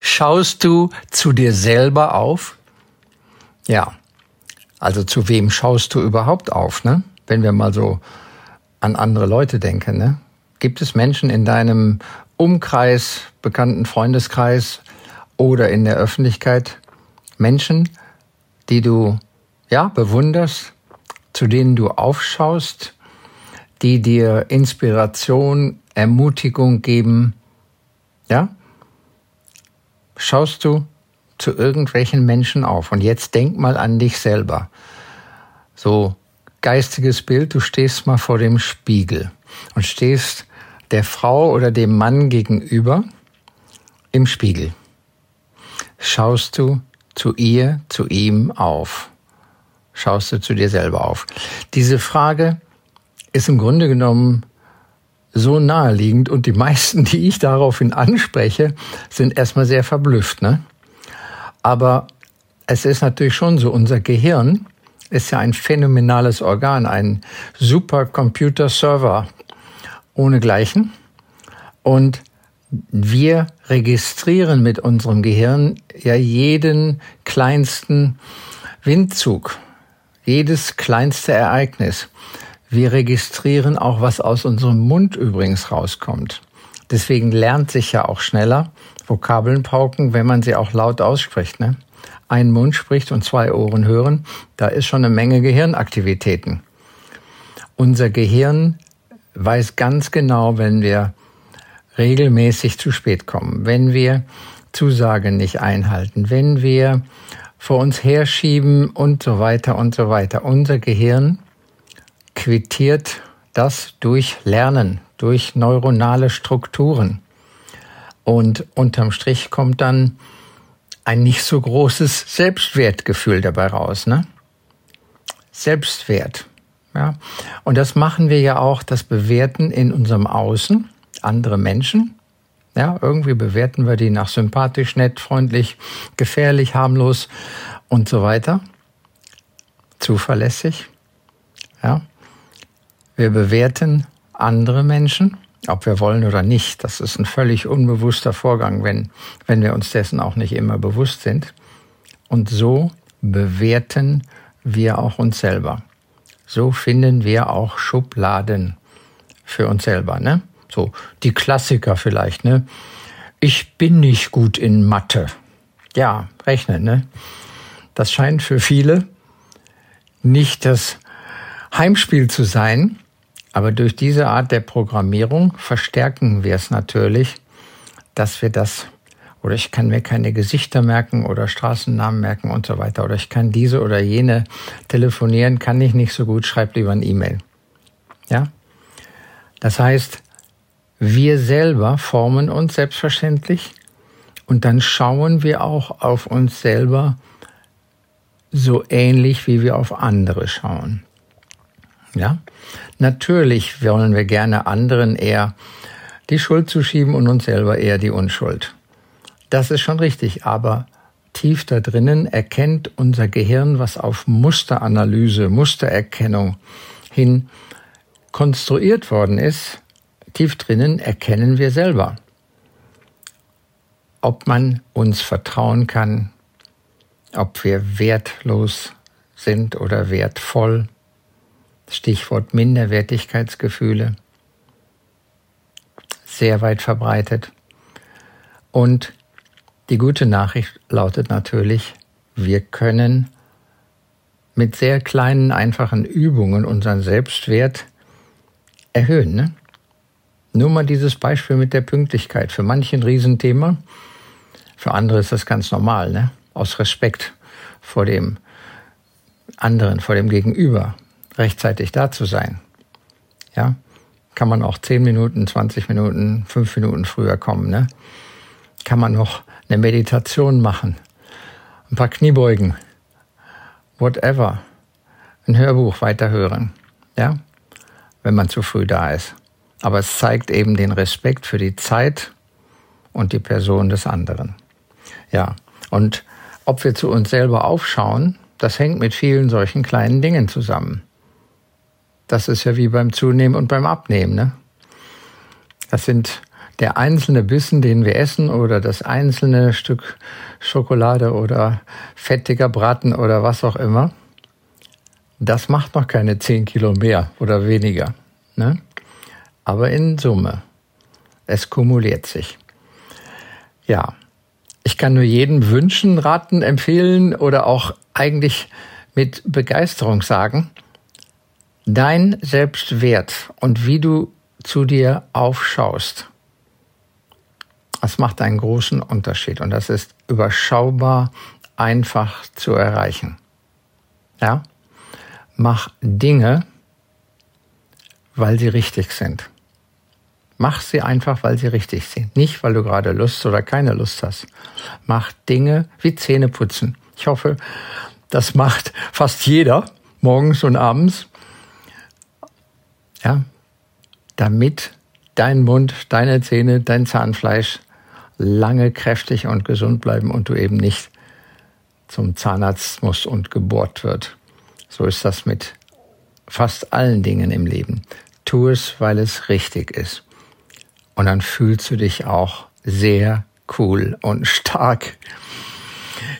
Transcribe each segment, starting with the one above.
Schaust du zu dir selber auf? Ja. Also zu wem schaust du überhaupt auf, ne? Wenn wir mal so an andere Leute denken, ne? Gibt es Menschen in deinem Umkreis, bekannten Freundeskreis oder in der Öffentlichkeit, Menschen, die du ja bewunderst, zu denen du aufschaust, die dir Inspiration, Ermutigung geben, ja? Schaust du zu irgendwelchen Menschen auf. Und jetzt denk mal an dich selber. So geistiges Bild, du stehst mal vor dem Spiegel und stehst der Frau oder dem Mann gegenüber im Spiegel. Schaust du zu ihr, zu ihm auf? Schaust du zu dir selber auf? Diese Frage ist im Grunde genommen so naheliegend und die meisten, die ich daraufhin anspreche, sind erstmal sehr verblüfft. Ne? Aber es ist natürlich schon so, unser Gehirn ist ja ein phänomenales Organ, ein Supercomputer-Server ohnegleichen. Und wir registrieren mit unserem Gehirn ja jeden kleinsten Windzug, jedes kleinste Ereignis. Wir registrieren auch, was aus unserem Mund übrigens rauskommt. Deswegen lernt sich ja auch schneller Vokabeln pauken, wenn man sie auch laut ausspricht. Ne? Ein Mund spricht und zwei Ohren hören, da ist schon eine Menge Gehirnaktivitäten. Unser Gehirn weiß ganz genau, wenn wir regelmäßig zu spät kommen, wenn wir Zusagen nicht einhalten, wenn wir vor uns herschieben und so weiter und so weiter. Unser Gehirn quittiert das durch Lernen, durch neuronale Strukturen. Und unterm Strich kommt dann ein nicht so großes Selbstwertgefühl dabei raus. Ne? Selbstwert. Ja? Und das machen wir ja auch, das Bewerten in unserem Außen, andere Menschen. Ja, irgendwie bewerten wir die nach sympathisch, nett, freundlich, gefährlich, harmlos und so weiter. Zuverlässig. Ja. Wir bewerten andere Menschen, ob wir wollen oder nicht. Das ist ein völlig unbewusster Vorgang, wenn, wenn wir uns dessen auch nicht immer bewusst sind. Und so bewerten wir auch uns selber. So finden wir auch Schubladen für uns selber, ne? So, die Klassiker vielleicht, ne? Ich bin nicht gut in Mathe. Ja, rechnen, ne? Das scheint für viele nicht das Heimspiel zu sein, aber durch diese Art der Programmierung verstärken wir es natürlich, dass wir das, oder ich kann mir keine Gesichter merken oder Straßennamen merken und so weiter, oder ich kann diese oder jene telefonieren, kann ich nicht so gut, schreib lieber ein E-Mail. Ja? Das heißt, wir selber formen uns selbstverständlich und dann schauen wir auch auf uns selber so ähnlich, wie wir auf andere schauen. Ja? Natürlich wollen wir gerne anderen eher die Schuld zuschieben und uns selber eher die Unschuld. Das ist schon richtig, aber tief da drinnen erkennt unser Gehirn, was auf Musteranalyse, Mustererkennung hin konstruiert worden ist. Tief drinnen erkennen wir selber, ob man uns vertrauen kann, ob wir wertlos sind oder wertvoll Stichwort Minderwertigkeitsgefühle, sehr weit verbreitet. Und die gute Nachricht lautet natürlich, wir können mit sehr kleinen, einfachen Übungen unseren Selbstwert erhöhen. Ne? Nur mal dieses Beispiel mit der Pünktlichkeit. Für manche ein Riesenthema, für andere ist das ganz normal, ne? aus Respekt vor dem anderen, vor dem Gegenüber rechtzeitig da zu sein. Ja, kann man auch 10 Minuten, 20 Minuten, 5 Minuten früher kommen. Ne? Kann man noch eine Meditation machen ein paar Kniebeugen, whatever, ein Hörbuch weiterhören, ja, wenn man zu früh da ist. Aber es zeigt eben den Respekt für die Zeit und die Person des anderen. Ja, und ob wir zu uns selber aufschauen, das hängt mit vielen solchen kleinen Dingen zusammen. Das ist ja wie beim Zunehmen und beim Abnehmen. Ne? Das sind der einzelne Bissen, den wir essen oder das einzelne Stück Schokolade oder fettiger Braten oder was auch immer. Das macht noch keine 10 Kilo mehr oder weniger. Ne? Aber in Summe, es kumuliert sich. Ja, ich kann nur jedem wünschen, raten, empfehlen oder auch eigentlich mit Begeisterung sagen, dein Selbstwert und wie du zu dir aufschaust, das macht einen großen Unterschied und das ist überschaubar einfach zu erreichen. Ja? Mach Dinge, weil sie richtig sind. Mach sie einfach, weil sie richtig sind. Nicht, weil du gerade Lust oder keine Lust hast. Mach Dinge wie Zähne putzen. Ich hoffe, das macht fast jeder morgens und abends. Ja, damit dein Mund, deine Zähne, dein Zahnfleisch lange kräftig und gesund bleiben und du eben nicht zum Zahnarzt musst und gebohrt wird. So ist das mit fast allen Dingen im Leben. Tu es, weil es richtig ist. Und dann fühlst du dich auch sehr cool und stark.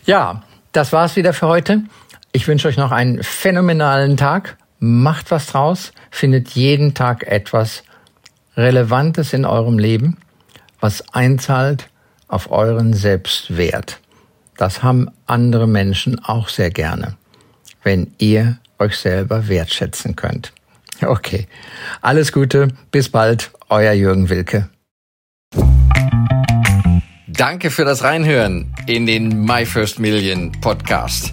Ja, das war's wieder für heute. Ich wünsche euch noch einen phänomenalen Tag. Macht was draus. Findet jeden Tag etwas Relevantes in eurem Leben, was einzahlt auf euren Selbstwert. Das haben andere Menschen auch sehr gerne, wenn ihr euch selber wertschätzen könnt. Okay, alles Gute, bis bald, euer Jürgen Wilke. Danke für das Reinhören in den My First Million Podcast.